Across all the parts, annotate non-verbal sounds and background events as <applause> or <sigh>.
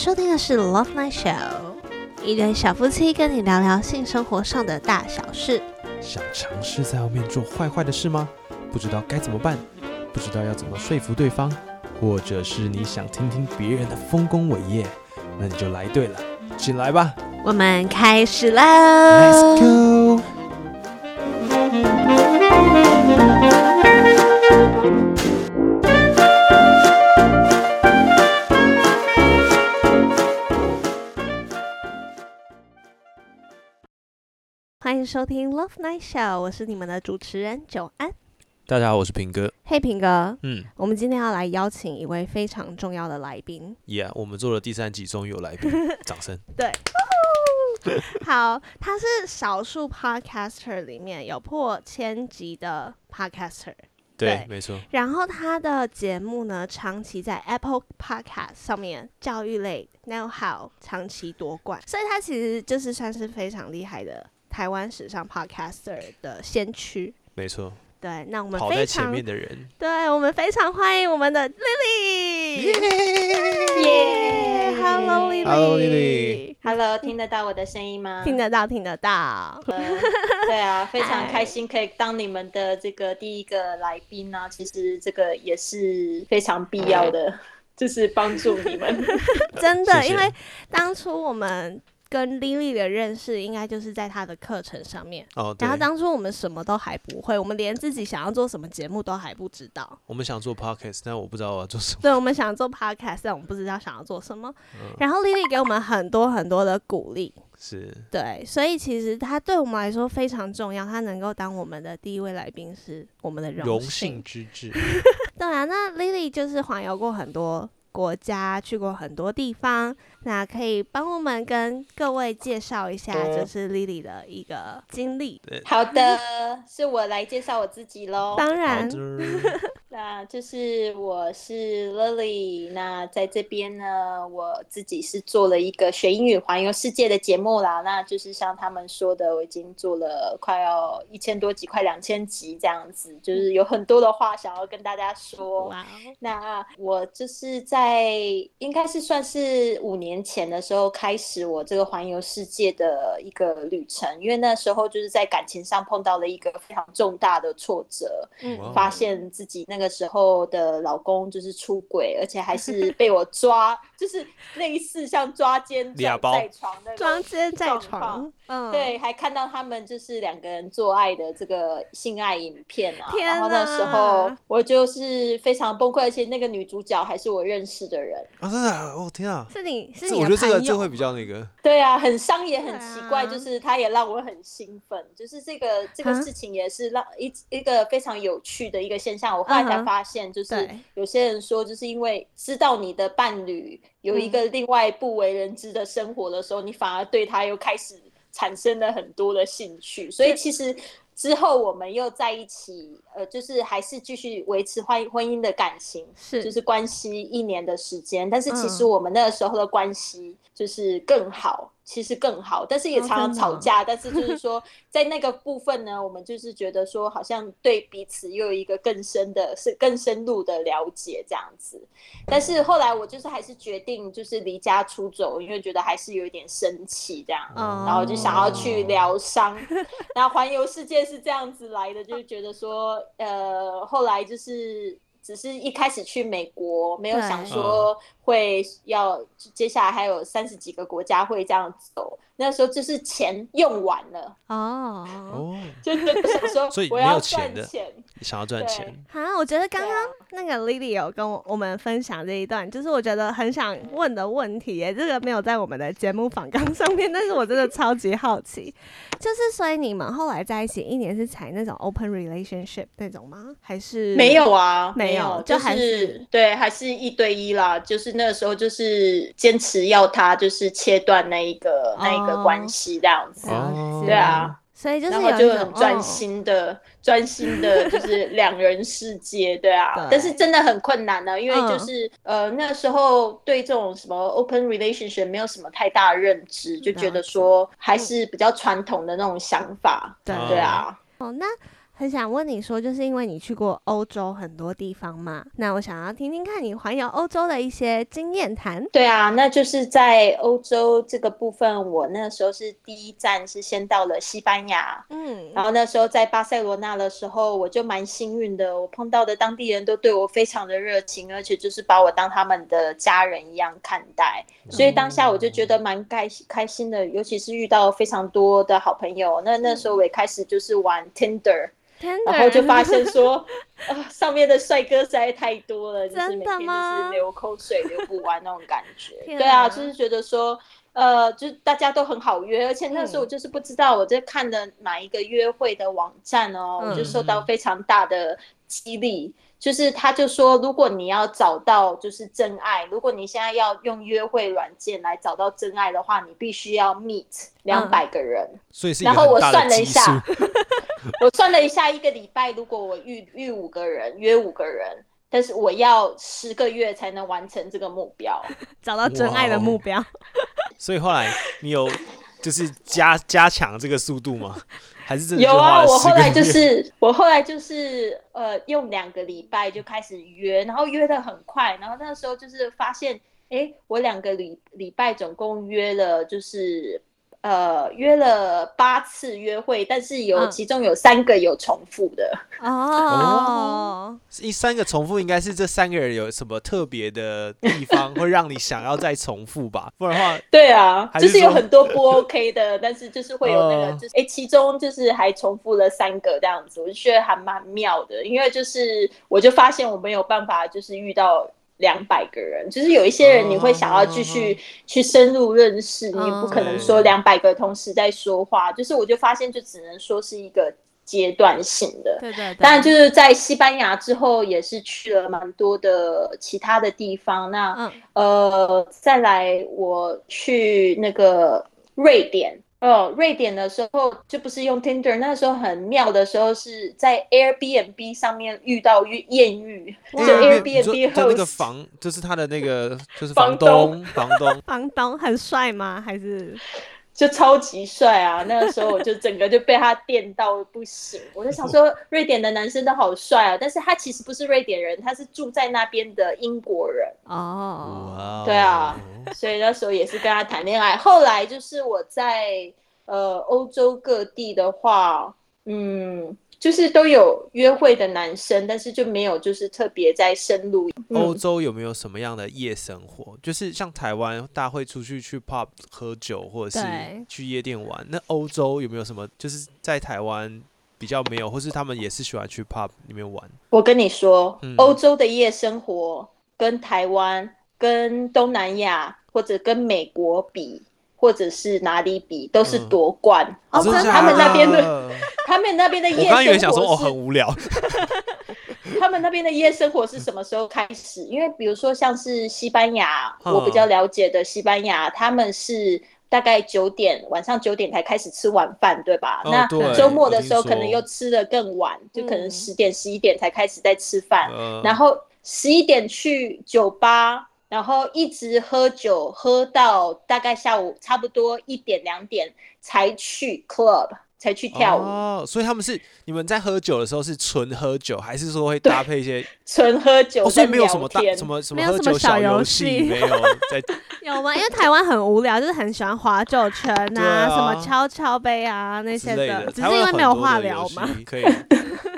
收听的是 Love Night Show，一对小夫妻跟你聊聊性生活上的大小事。想尝试在后面做坏坏的事吗？不知道该怎么办，不知道要怎么说服对方，或者是你想听听别人的丰功伟业，那你就来对了，进来吧我们开始喽，Let's go。迎收听 Love Night Show，我是你们的主持人久安。大家好，我是平哥。嘿，平哥，嗯。我们今天要来邀请一位非常重要的来宾。，Yeah，我们做了第三集，终于有来宾，<laughs> 掌声。对，好，他是少数 podcaster 里面有破千集的 podcaster，对对，没错，然后他的节目呢，长期在 Apple Podcast 上面教育类 Know How 长期夺冠，所以他其实就是算是非常厉害的台湾史上 podcaster 的先驱。没错，对，那我们跑在非常前面的人，对我们非常欢迎我们的 Lily。耶 Hello Lily。Hello, Lily Hello，听得到我的声音吗？听得到，听得到。呃对啊，<laughs> 非常哎开心可以当你们的这个第一个来宾呢、其实这个也是非常必要的，就是帮助你们。<laughs> 真的，因为当初我们跟 Lily 的认识，应该就是在她的课程上面。哦，对然后，当初我们什么都还不会，我们连自己想要做什么节目都还不知道。我们想做 podcast，但我不知道我要做什么。对，我们想做 podcast，但我们不知道想要做什么。嗯然后 Lily 给我们很多很多的鼓励，是，对，所以其实她对我们来说非常重要。她能够当我们的第一位来宾是我们的荣幸幸。之至。对啊，那 Lily 就是环游过很多国家，去过很多地方，那可以帮我们跟各位介绍一下，就是 Lily 的一个经历。好的，是我来介绍我自己喽。当然，<laughs> 那就是我是 Lily，那在这边呢，我自己是做了一个学英语环游世界的节目啦。那就是像他们说的，我已经做了快要一千多集，快两千集这样子，就是有很多的话想要跟大家说。哇哦，那我就是在应该是算是五年前的时候开始我这个环游世界的一个旅程，因为那时候就是在感情上碰到了一个非常重大的挫折，嗯发现自己那个时候的老公就是出轨，而且还是被我抓，就是类似像抓奸在床的抓奸在床，嗯，对，还看到他们就是两个人做爱的这个性爱影片啊，天然后那时候我就是非常崩溃，而且那个女主角还是我认识的人，啊，真的啊，哦天啊，是你是你我觉得这个这会比较那个，对啊，很伤也很奇怪，啊就是他也让我很兴奋，就是这个这个啊事情也是让一一个非常有趣的一个现象。我后来才发现，就是有些人说，就是因为知道你的伴侣有一嗯。个另外不为人知的生活的时候，你反而对他又开始产生了很多的兴趣，所以其实。之后我们又在一起，呃，就是还是继续维持婚婚姻的感情，是。就是关系一年的时间，但是其实嗯。我们那个时候的关系就是更好，其实更好，但是也哦常常吵架，但是就是说在那个部分呢，我们就是觉得说好像对彼此又有一个更深的、是更深入的了解这样子。但是后来我就是还是决定就是离家出走，因为觉得还是有一点生气这样。哦然后就想要去疗伤，然后环游世界是这样子来的，就是觉得说，呃，后来就是只是一开始去美国，没有想说会要接下来还有三十几个国家会这样走，那时候就是钱用完了，哦。哦，<laughs> 就是想说所以没有我要钱的赚钱，想要赚对钱，好，我觉得刚刚那个 Lily 有跟我我们分享这一段，就是我觉得很想问的问题耶，这个没有在我们的节目访纲上面，但是我真的超级好奇，就是所以你们后来在一起一年是采那种 open relationship 那种吗？还是没有啊，没有有，就还是是对，还是一对一啦。就是那个时候，就是坚持要他就是切断那一个、那一个哦关系这样子。哦对啊，所以就是然后就很专哦心的、专心的，就是两人世界，对啊。<laughs> 对。但是真的很困难呢、因为嗯就是、呃那时候对这种什么 open relationship 没有什么太大的认知，就觉得说还是比较传统的那种想法，对。对啊。哦，那很想问你说，就是因为你去过欧洲很多地方嘛，那我想要听听看你环游欧洲的一些经验谈。对啊，那就是在欧洲这个部分，我那时候是第一站是先到了西班牙，嗯，然后那时候在巴塞罗那的时候，我就蛮幸运的，我碰到的当地人都对我非常的热情，而且就是把我当他们的家人一样看待，所以当下我就觉得蛮开开心的，尤其是遇到非常多的好朋友。那那时候我也开始就是玩 Tinder，然后就发现说，<laughs> 啊，上面的帅哥实在太多了，就是每天就是流口水流不完那种感觉。<laughs> 对啊，就是觉得说。呃，就是大家都很好约，而且那时候我就是不知道我在看的哪一个约会的网站哦，我就受到非常大的激励。就是他就说，如果你要找到就是真爱，如果你现在要用约会软件来找到真爱的话，你必须要 meet 两百个人。所以是然后我算了一下，<laughs> 我算了一下，一个礼拜如果我遇遇五个人，约五个人。但是我要十个月才能完成这个目标，<laughs> 找到真爱的目标。所以后来你有就是加加强这个速度吗？还是有啊？我后来就是我后来就是呃用两个礼拜就开始约，然后约的很快，然后那时候就是发现，哎，我两个礼礼拜总共约了就是。呃，约了八次约会，但是有其中有三个有重复的哦。<laughs> 一三个重复，应该是这三个人有什么特别的地方，会让你想要再重复吧？不然的话，<laughs> 对啊，就是有很多不 OK 的，但是就是会有那个，就是哎，其中就是还重复了三个这样子，我就觉得还蛮妙的，因为就是我就发现我没有办法，就是遇到。两百个人，就是有一些人你会想要继续去深入认识，你不可能说两百个同时在说话，就是我就发现就只能说是一个阶段性的。对对。当然就是在西班牙之后，也是去了蛮多的其他的地方。那呃，再来我去那个瑞典。哦，瑞典的时候就不是用 Tinder，那时候很妙的时候是在 Airbnb 上面遇到艳遇，就 Airbnb 就那个房，就是他的那个就是 <laughs> 房东，房东，房东很帅吗？还是？就超级帅啊！那个时候我就整个就被他电到不行，我就想说瑞典的男生都好帅啊，但是他其实不是瑞典人，他是住在那边的英国人哦。对啊，所以那时候也是跟他谈恋爱。后来就是我在呃欧洲各地的话，嗯。就是都有约会的男生，但是就没有就是特别在深入。欧洲有没有什么样的夜生活？就是像台湾，大家会出去去 pub 喝酒，或者是去夜店玩。那欧洲有没有什么？就是在台湾比较没有，或是他们也是喜欢去 pub 里面玩？我跟你说，欧洲的夜生活跟台湾、跟东南亚或者跟美国比。或者是哪里比都是夺冠，哦，他们那边的，<laughs> 他们那边的夜生活哦很无聊。<laughs> 他们那边的夜生活是什么时候开始？因为比如说像是西班牙，我比较了解的西班牙，他们是大概九点晚上九点才开始吃晚饭，对吧？那周末的时候可能又吃的更晚，就可能十点十一点才开始在吃饭，然后十一点去酒吧。然后一直喝酒，喝到大概下午差不多一点两点才去 club，才去跳舞。哦，所以他们是你们在喝酒的时候是纯喝酒，还是说会搭配一些 <laughs> 纯喝酒？所以没有什么大什么什么喝酒小游戏没有 <laughs> 在 <laughs> 有吗？因为台湾很无聊，就是很喜欢划酒圈啊，什么敲敲杯啊那些的，只是因为没有话聊嘛。可以，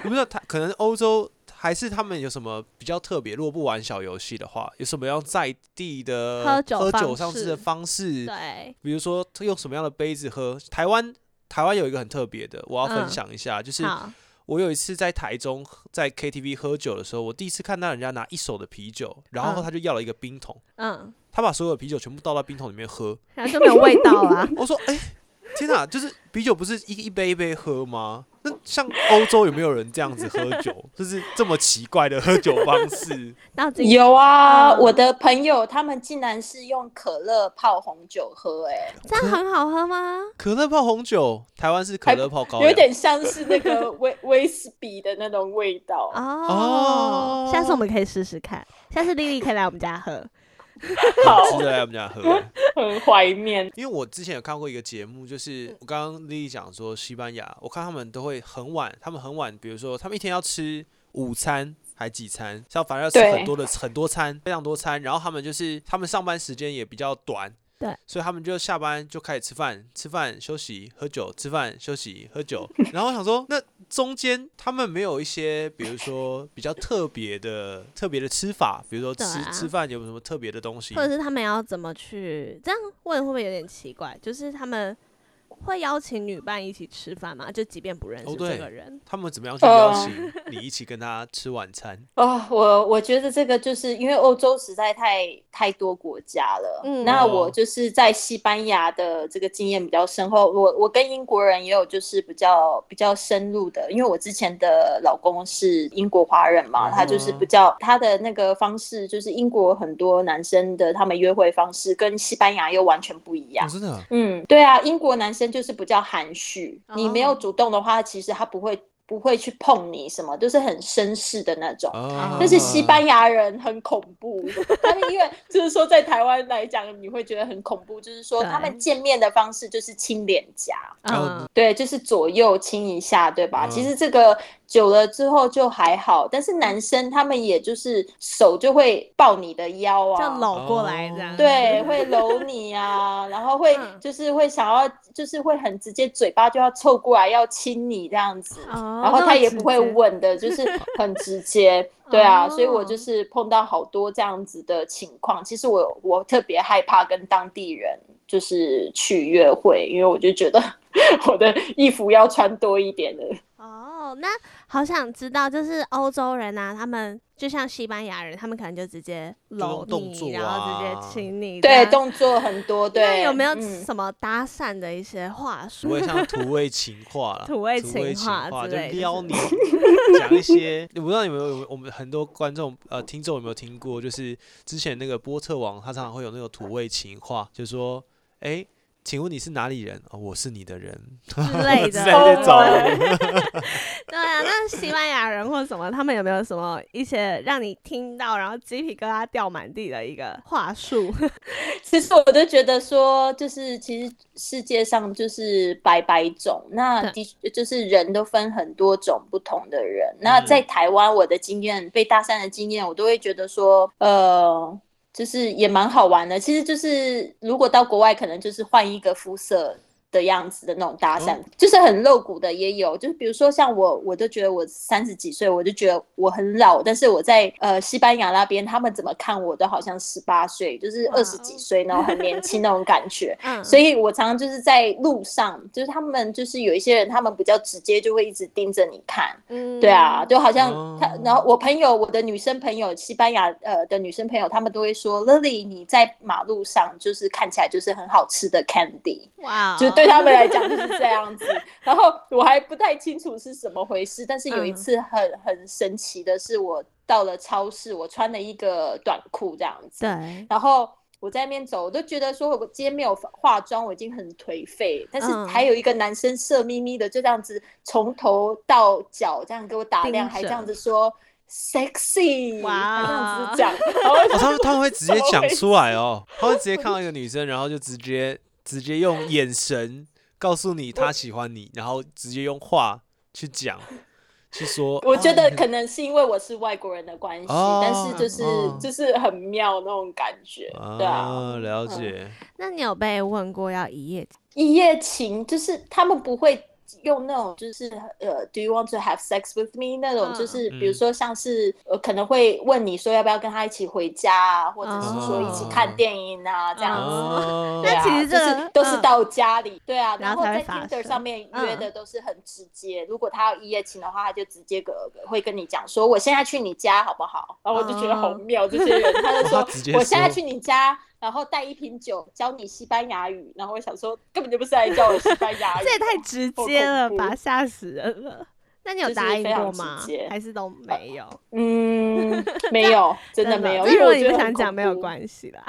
不知道他可能欧洲。还是他们有什么比较特别？如果不玩小游戏的话，有什么样在地的喝酒喝酒上市的方式？对，比如说用什么样的杯子喝？台湾台湾有一个很特别的，我要分享一下，就是我有一次在台中在 KTV 喝酒的时候，我第一次看到人家拿一手的啤酒，然后他就要了一个冰桶，嗯，他把所有的啤酒全部倒到冰桶里面喝，然后就没有味道了。<laughs> 我说，哎。天哪，就是啤酒不是一一杯一杯喝吗？那像欧洲有没有人这样子喝酒？就是这么奇怪的喝酒方式？<laughs> 有啊，我的朋友他们竟然是用可乐泡红酒喝，哎，这样很好喝吗？可乐泡红酒，台湾是可乐泡高有点像是那个威威士比的那种味道哦。下次我们可以试试看，下次丽丽可以来我们家喝。<laughs> 好值得来我们家喝。<laughs> 很怀念。因为我之前有看过一个节目，就是我刚刚丽丽讲说西班牙，我看他们都会很晚，他们很晚，比如说他们一天要吃午餐。还几餐，像反正要吃很多的很多餐，非常多餐，然后他们就是他们上班时间也比较短，对，所以他们就下班就开始吃饭，吃饭休息喝酒，吃饭休息喝酒，<laughs> 然后我想说，那中间他们没有一些，比如说比较特别的特别的吃法，比如说吃、吃饭有什么特别的东西或，者是他们要怎么去？这样问会不会有点奇怪？就是他们会邀请女伴一起吃饭吗？就即便不认识这个人，他们怎么样去邀哦请你一起跟他吃晚餐？<laughs> 哦，我我觉得这个就是因为欧洲实在太太多国家了，嗯。那哦我就是在西班牙的这个经验比较深厚，我我跟英国人也有就是比较比较深入的，因为我之前的老公是英国华人嘛，他就是比较他的那个方式，就是英国很多男生的他们约会方式跟西班牙又完全不一样。哦，。真的啊，嗯，对啊，英国男生就是比较含蓄，你没有哦主动的话，其实他不会不会去碰你什么，就是很绅士的那种。哦但是西班牙人很恐怖，他们因为 <laughs> 就是说在台湾来讲，你会觉得很恐怖，就是说他们见面的方式就是亲脸颊，对，就是左右亲一下，对吧？嗯其实这个久了之后就还好，但是男生他们也就是手就会抱你的腰啊，就搂过来这样。对，会搂你啊，然后会嗯就是会想要，就是会很直接，嘴巴就要凑过来要亲你这样子，哦然后他也不会接吻的，就是很直接，<laughs> 对啊，所以我哦就是碰到好多这样子的情况。其实我我特别害怕跟当地人就是去约会，因为我就觉得 <laughs> 我的衣服要穿多一点的。哦，那好想知道，就是欧洲人啊，他们就像西班牙人，他们可能就直接搂你，动作然后直啊接亲你。对，动作很多，<laughs> 对，那有没有嗯什么搭讪的一些话术？<laughs> 不会像土味情话了，土味情话话就之类的是撩你，<laughs> 讲一些，我不知道你们有我们很多观众呃听众有没有听过，就是之前那个波特王他常常会有那种土味情话，就说，哎、请问你是哪里人？哦，我是你的人之类之的。<laughs> <laughs> 对啊，那西班牙人或什么，他们有没有什么一些让你听到然后鸡皮疙瘩掉满地的一个话术？<laughs> 其实我都觉得说，就是其实世界上就是百百种，那的确就是人都分很多种不同的人。那嗯在台湾，我的经验被搭讪的经验，我都会觉得说，呃，就是也蛮好玩的。其实就是如果到国外，可能就是换一个肤色。的样子的那种搭讪，哦就是很露骨的也有，就是比如说像我，我都觉得我三十几岁，我就觉得我很老，但是我在呃西班牙那边，他们怎么看我都好像十八岁，就是二十几岁，那种很年轻那种感觉。嗯，<laughs> 所以我常常就是在路上，就是他们就是有一些人，他们比较直接，就会一直盯着你看。嗯对啊，就好像他哦，然后我朋友，我的女生朋友，西班牙呃的女生朋友，他们都会说，Lily 你在马路上就是看起来就是很好吃的 candy，哇哦，就是对他们来讲就是这样子。然后我还不太清楚是怎么回事，但是有一嗯次很很神奇的是，我到了超市，我穿了一个短裤这样子，对，然后我在那边走，我都觉得说我今天没有化妆，我已经很颓废。但是嗯还有一个男生色眯眯的，就这样子从头到脚这样给我打量，还这样子说 sexy，哇还这样子讲。<laughs> 哦，他们他们会直接讲出来哦，他会直接 <laughs> 看到一个女生，然后就直接直接用眼神告诉你他喜欢你，然后直接用话去讲，<laughs> 去说。我觉得哦可能是因为我是外国人的关系，哦但是就是、哦就是很妙那种感觉，对啊。啊，了解。那你有被问过要一夜？一夜情就是他们不会用那种就是呃，Do you want to have sex with me 那种，嗯就是嗯比如说像是呃可能会问你说要不要跟他一起回家啊，或者是说一起看电影啊这样子。哦 <laughs> 对啊，那其实这就是都是到家里，对啊，然后在 Tinder 上面约嗯的都是很直接。如果他要一夜情的话，他就直接个会跟你讲说，我现在去你家好不好？然后我就觉得好哦妙，这些人他就 <laughs> 说我现在去你家，然后带一瓶酒教你西班牙语，然后我想说根本就不是来教我西班牙语，<laughs> 这也太直接了吧，吓死人了。那你有答应过吗接？还是都没有？嗯，没 <laughs> 有，真的没有，这如果你因为我觉得很不想讲，没有关系啦。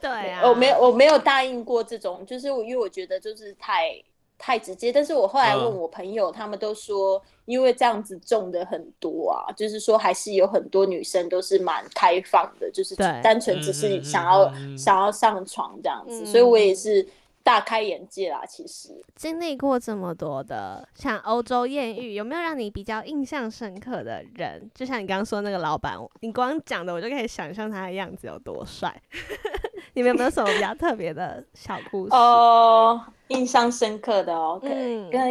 对 <laughs> 啊，我没有，我没有答应过这种，就是我因为我觉得就是太太直接。但是我后来问嗯我朋友，他们都说，因为这样子中的很多啊，就是说还是有很多女生都是蛮开放的，就是单纯只是想要、嗯嗯想要上床这样子，嗯所以我也是大开眼界啦。其实，经历过这么多的像欧洲艳遇，有没有让你比较印象深刻的人？就像你刚刚说那个老板，你光讲的我就可以想象他的样子有多帅。<laughs> 你们有没有什么比较特别的小故事？哦，印象深刻的哦，可嗯跟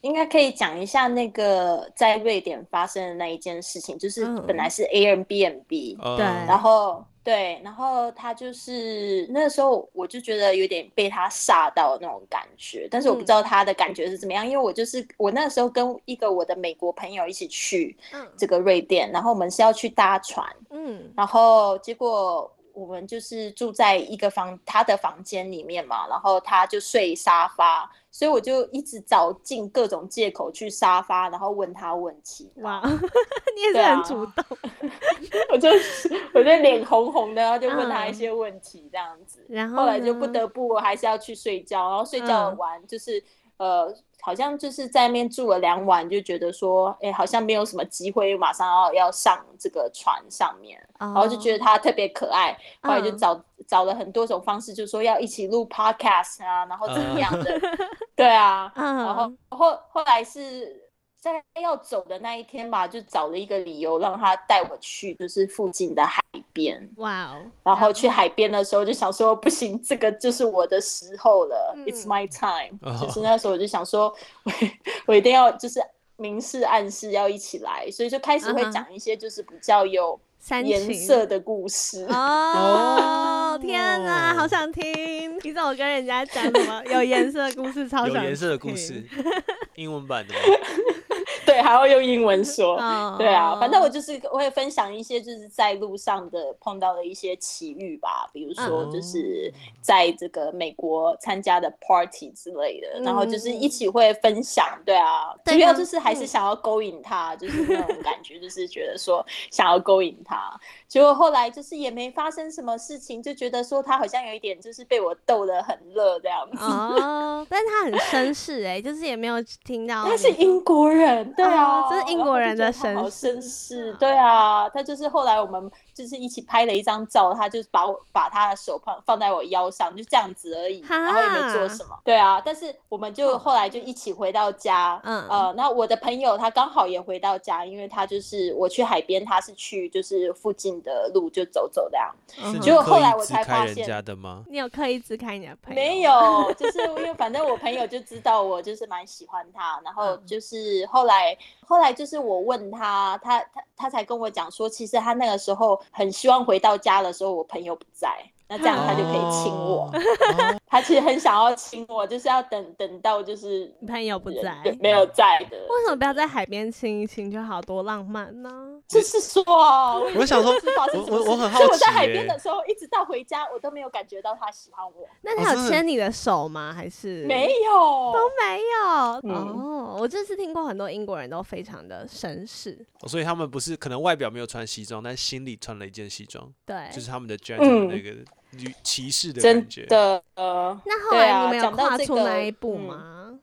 应该可以讲一下那个在瑞典发生的那一件事情，就是嗯本来是 Airbnb，、呃对然后对，然后他就是那时候我就觉得有点被他吓到那种感觉，但是我不知道他的感觉是怎么样，因为我就是我那时候跟一个我的美国朋友一起去嗯。这个瑞典，然后我们是要去搭船，嗯。然后结果我们就是住在一个房他的房间里面嘛，然后他就睡沙发，所以我就一直找尽各种借口去沙发，然后问他问题。哇，<laughs> 你也是很主动。<laughs> 我就我就脸红红的，然后就问他一些问题这样子。然后后来就不得不我还是要去睡觉，然后睡觉嗯完就是、呃，好像就是在那边住了两晚，就觉得说，哎、好像没有什么机会，马上要要上这个船上面。然然后就觉得他特别可爱，后来就嗯。找、找了很多种方式，就说要一起录 podcast 啊，然后怎么样的，嗯。对啊，<laughs> 嗯然后后后来是在要走的那一天吧，就找了一个理由让他带我去，就是附近的海边。哇哦，然后去海边的时候就想说，不行，这个就是我的时候了、嗯 i t s my time、哦就是那时候我就想说，我我一定要就是明示暗示要一起来，所以就开始会讲一些就是比较有颜色的故事。哦，<laughs> 天哪，哦好想听！你怎么跟人家讲什么有颜色的故事？<laughs> 超想有颜色的故事，<laughs> 英文版的吗？对，还要用英文说。哦对啊，反正我就是会分享一些就是在路上的碰到的一些奇遇吧，比如说嗯就是在这个美国参加的 party 之类的，然后就是嗯一起会分享，对啊，主要就是还是嗯想要勾引他，就是那种感觉，就是觉得说想要勾引他，结果后来就是也没发生什么事情，就觉得说他好像有一点就是被我逗得很乐这样子。哦，但是他很绅士哎，就是也没有听到 <laughs> 他是英国人，对啊，哦这是英国人的好绅绅士，对啊，他就是后来我们就是一起拍了一张照，他就把我把他的手放放在我腰上，就这样子而已，然后也没做什么，对啊，但是我们就后来就一起回到家，嗯。呃，那我的朋友他刚好也回到家，因为他就是我去海边，他是去就是附近的路就走走这样，嗯。哼是你结果刻意支后来我才开人发现家的吗？你有刻意支开你的朋友？没有，就是因为反正我朋友就知道我就是蛮喜欢他，然后嗯。就是后来后来就是我问他，他他他才跟我讲说，其实他那个时候很希望回到家的时候我朋友不在，那这样他就可以亲我。<laughs> 他其实很想要亲我，就是要等等到就是你朋友不在，对没有在的。为什么不要在海边亲一亲就好？多浪漫呢？就是说啊，我我想说我我我很好所以我在海边的时候，一直到回家，我都没有感觉到他喜欢我，那他有牵你的手吗？还是没有，都没有？嗯哦，我这次听过很多英国人都非常的绅士，哦所以他们不是可能外表没有穿西装，但心里穿了一件西装，对。就是他们的的那个女骑士的感真。的，呃，那后来你们有讲到跨出这个那一步嗯吗？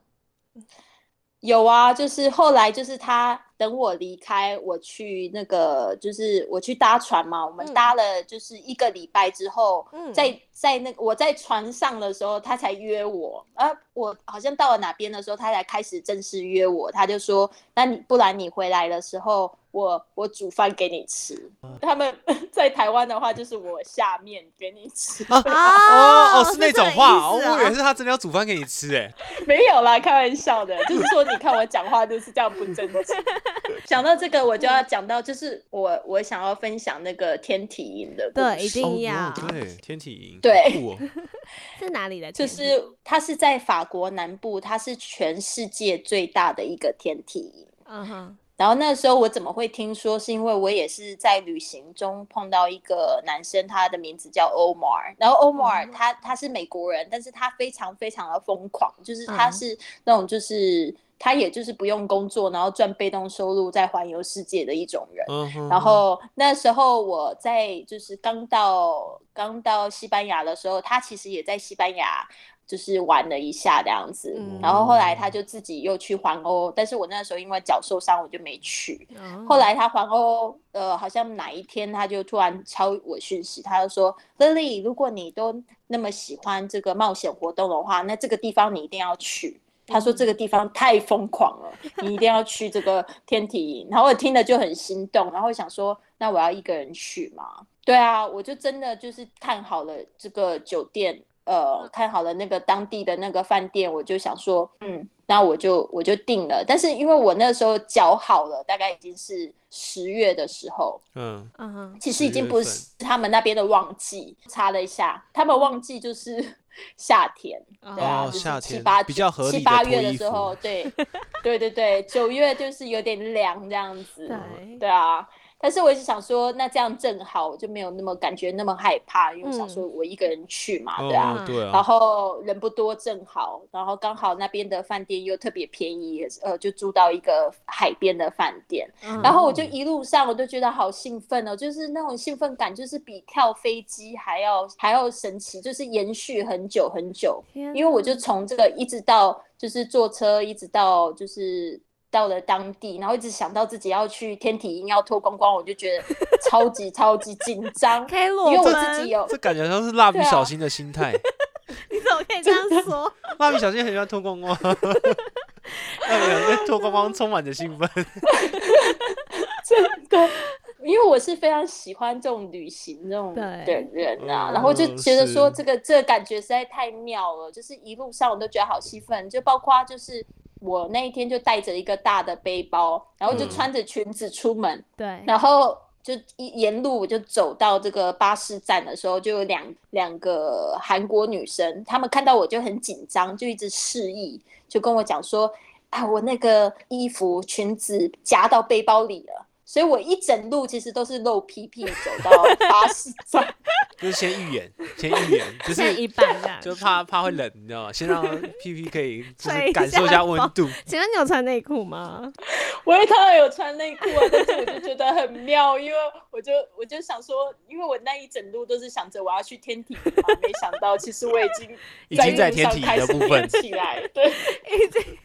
有啊，就是后来就是他等我离开，我去那个就是我去搭船嘛，我们嗯搭了就是一个礼拜之后，嗯在在那个我在船上的时候，他才约我，而我好像到了哪边的时候，他才开始正式约我，他就说，那你不然你回来的时候，我我煮饭给你吃。他们 <laughs> 在台湾的话，就是我下面给你吃。啊哦哦，是那这个种话，以为是他真的要煮饭给你吃，哎，<laughs> 没有啦，开玩笑的，就是说你看我讲话就是这样不正经。<laughs> 讲到这个，我就要讲到，就是我我想要分享那个天体营的故对，一事定哦要。对，天体营，对哦，是哪里的就？是它是在法国南部，它是全世界最大的一个天体营。嗯哼，然后那时候我怎么会听说？是因为我也是在旅行中碰到一个男生，他的名字叫 Omar。然后 Omar 嗯他他是美国人，但是他非常非常的疯狂，就是他嗯是那种就是他也就是不用工作，然后赚被动收入在环游世界的一种人。然后那时候我在就是刚到刚到西班牙的时候，他其实也在西班牙就是玩了一下这样子。嗯然后后来他就自己又去环欧，但是我那时候因为脚受伤，我就没去。哦后来他环欧，呃，好像哪一天他就突然敲我讯息，他就说：“Lily，如果你都那么喜欢这个冒险活动的话，那这个地方你一定要去。”他说这个地方太疯狂了，你一定要去这个 <laughs> 天体营。然后我听了就很心动，然后想说，那我要一个人去吗？对啊，我就真的就是看好了这个酒店，呃，看好了那个当地的那个饭店，我就想说，嗯，那我就我就定了。但是因为我那时候脚好了，大概已经是十月的时候，嗯，嗯，其实已经不是他们那边的旺季。查了一下，他们旺季就是 <laughs> 夏天，对啊，哦就是夏天七八比较合理的七八月的时候，<laughs> 对，对对对，九月就是有点凉这样子，对对啊。但是我一直想说，那这样正好，我就没有那么感觉那么害怕，因为我想说我一个人去嘛，对啊。哦，对然啊，后人不多，正好，然后刚好那边的饭店又特别便宜，呃，就住到一个海边的饭店。嗯然后我就一路上我都觉得好兴奋哦，就是那种兴奋感，就是比跳飞机还要还要神奇，就是延续很久很久。因为我就哪从这个一直到就是坐车，一直到就是到了当地，然后一直想到自己要去天体营要脱光光，我就觉得超级 <laughs> 超级紧张，因为我自己有这感觉像是蜡笔小新的心态。<laughs> 你怎么可以这样说？蜡笔小新很喜欢脱光光，蜡笔小新对脱光光充满着兴奋。<laughs> 真的，因为我是非常喜欢这种旅行这种的人啊，嗯然后就觉得说是这个这个感觉实在太妙了，就是一路上我都觉得好兴奋，就包括就是我那一天就带着一个大的背包，然后就嗯。穿着裙子出门，对，然后就一沿路我就走到这个巴士站的时候，就有两两个韩国女生，她们看到我就很紧张，就一直示意，就跟我讲说，啊，我那个衣服裙子夹到背包里了。所以我一整路其实都是露屁屁走到巴士站，<laughs> 就是先预演，先预演，就是一半这样。就怕怕会冷，你知道吗？先让屁屁可以 <laughs> 就是感受一下温度。请问你有穿内裤吗？我也当然有穿内裤啊，但是我就觉得很妙，因为我就我就想说，因为我那一整路都是想着我要去天体营嘛，没想到其实我已经已经在天体开始的部分起来，对。已经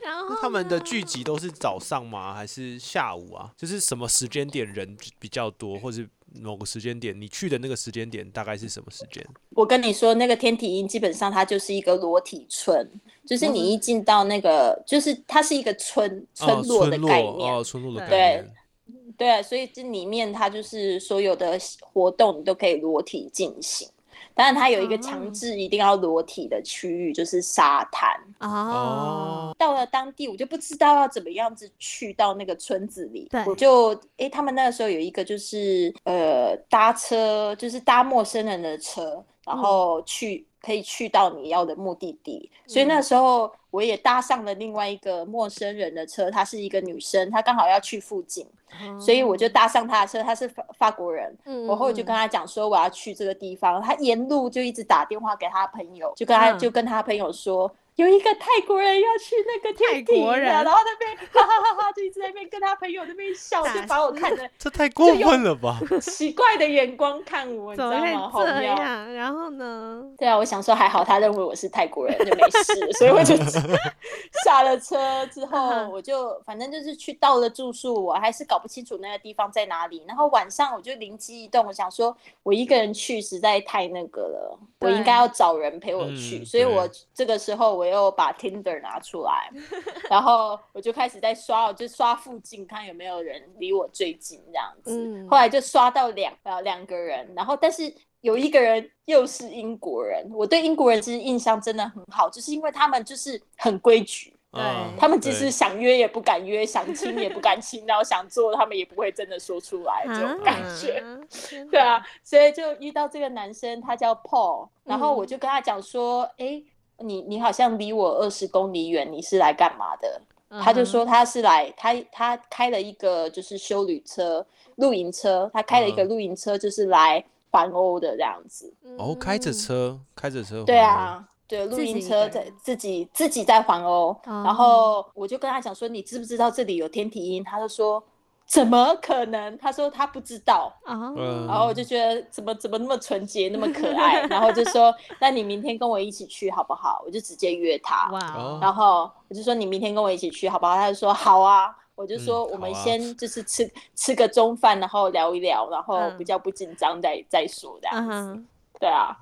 然后他们的呢聚集都是早上吗？还是下午啊？就是什么时间点人比较多，或是某个时间点你去的那个时间点大概是什么时间？我跟你说，那个天体营基本上它就是一个裸体村，就是你一进到那个，就是它是一个村村哦，落的概念，哦，村落的概念。对对，所以这里面它就是所有的活动你都可以裸体进行。当然，它有一个哦强制一定要裸体的区域，就是沙滩。哦，到了当地，我就不知道要怎么样子去到那个村子里对。我就诶，他们那个时候有一个就是呃搭车，就是搭陌生人的车，然后去、可以去到你要的目的地。所以那时候我也搭上了另外一个陌生人的车，她是一个女生，她刚好要去附近，所以我就搭上她的车，她是法法国人。嗯，我后来就跟她讲说我要去这个地方，她沿路就一直打电话给她朋友，就跟他、嗯就跟她朋友说。有一个泰国人要去那个天体营泰国人啊，然后那边哈哈哈哈，就一直在那边跟他朋友那边笑，<laughs> 就把我看的 <laughs> 这太过分了吧？奇怪的眼光看我，你知道吗？好这妙。样？然后呢？对啊，我想说还好他认为我是泰国人就没事，所以我就 <laughs> 下了车之后，嗯我就反正就是去到了住宿，我还是搞不清楚那个地方在哪里。然后晚上我就灵机一动，我想说我一个人去实在太那个了，我应该要找人陪我去。嗯所以我这个时候我又把 Tinder 拿出来，<laughs> 然后我就开始在刷，我就刷附近看有没有人离我最近这样子。嗯后来就刷到两呃两个人，然后但是有一个人又是英国人，我对英国人其实印象真的很好，就是因为他们就是很规矩，对嗯他们即对使想约也不敢约，想亲也不敢亲，然后想做他们也不会真的说出来这种感觉。<laughs> 对啊，，所以就遇到这个男生，他叫 Paul，然后嗯我就跟他讲说，哎、你你好像离我二十公里远，你是来干嘛的？他就嗯说他是来，他他开了一个就是修旅车、露营车，他开了一个嗯露营车，就是来环欧的这样子。哦，开着嗯车，开着车。对，啊，对，露营车在自己自己在环欧，哦然后我就跟他讲说，你知不知道这里有天体营？他就说怎么可能？他说他不知道，啊，嗯然后我就觉得怎么怎么那么纯洁，那么可爱，<laughs> 然后就说那你明天跟我一起去好不好？我就直接约他，然后我就说你明天跟我一起去好不好？他就说好啊。我就说我们先就是吃、吃个中饭，然后聊一聊，然后嗯比较不紧张再再说这样子。嗯，对啊，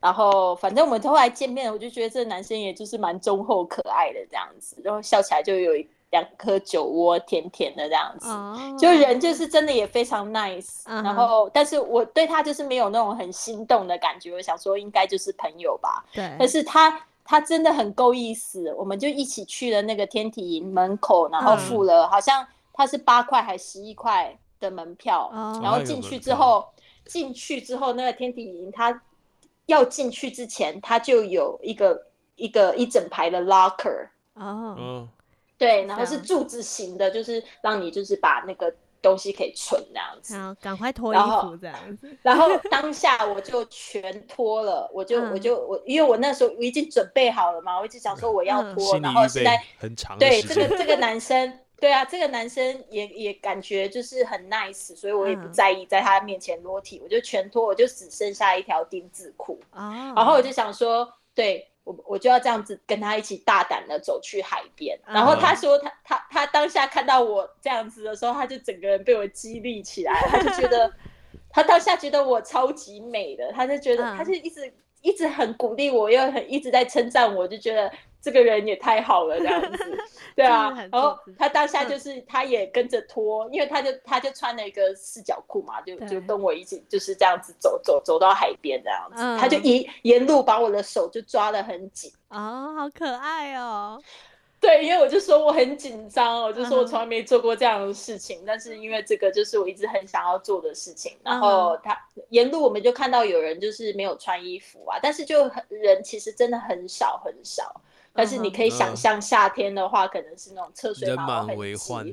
然后反正我们后来见面，我就觉得这男生也就是蛮忠厚可爱的这样子，然后笑起来就有一两颗酒窝，甜甜的这样子。哦，就人就是真的也非常 nice，、然后但是我对他就是没有那种很心动的感觉，我想说应该就是朋友吧，对，但是他他真的很够意思，我们就一起去了那个天体营门口，然后嗯。付了、好像他是八块还十一块的门票，哦。然后进去之后，进去之后那个天体营他要进去之前，他就有一个一个一整排的 locker，哦，嗯，对，然后是柱子型的，就是让你就是把那个东西可以存那样子。然后赶快脱衣然后服这样子，然后 <laughs> 当下我就全脱了，我就、嗯我就我，因为我那时候我已经准备好了嘛，我一直想说我要嗯。脱，然后现在很长对，这个 <laughs> 这个男生，对啊，这个男生也也感觉就是很 nice，所以我也不嗯。在意在他面前裸体，我就全脱，我就只剩下一条丁字裤，哦，然后我就想说，对我我就要这样子跟他一起大胆的走去海边。嗯然后他说他他他当下看到我这样子的时候，他就整个人被我激励起来，他就觉得 <laughs> 他当下觉得我超级美的，他就觉得、嗯他就一直一直很鼓励我，又很一直在称赞我，就觉得。这个人也太好了，这样子，<laughs> 对啊。然后他当下嗯就是他也跟着脱，因为他就他就穿了一个四角裤嘛，就就跟我一起就是这样子走走走到海边这样子，嗯他就一沿路把我的手就抓得很紧。哦，好可爱哦，对，因为我就说我很紧张，我就说我嗯从来没做过这样的事情，但是因为这个就是我一直很想要做的事情。然后他沿路我们就看到有人就是没有穿衣服啊，但是就很人其实真的很少很少。但是你可以想象夏天的话，可能是那种车水人马满龙